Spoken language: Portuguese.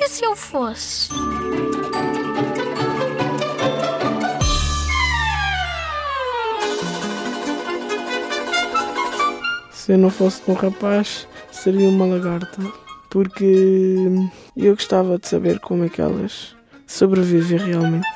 E se eu fosse? Se eu não fosse um rapaz, seria uma lagarta. Porque eu gostava de saber como é que elas sobrevivem realmente.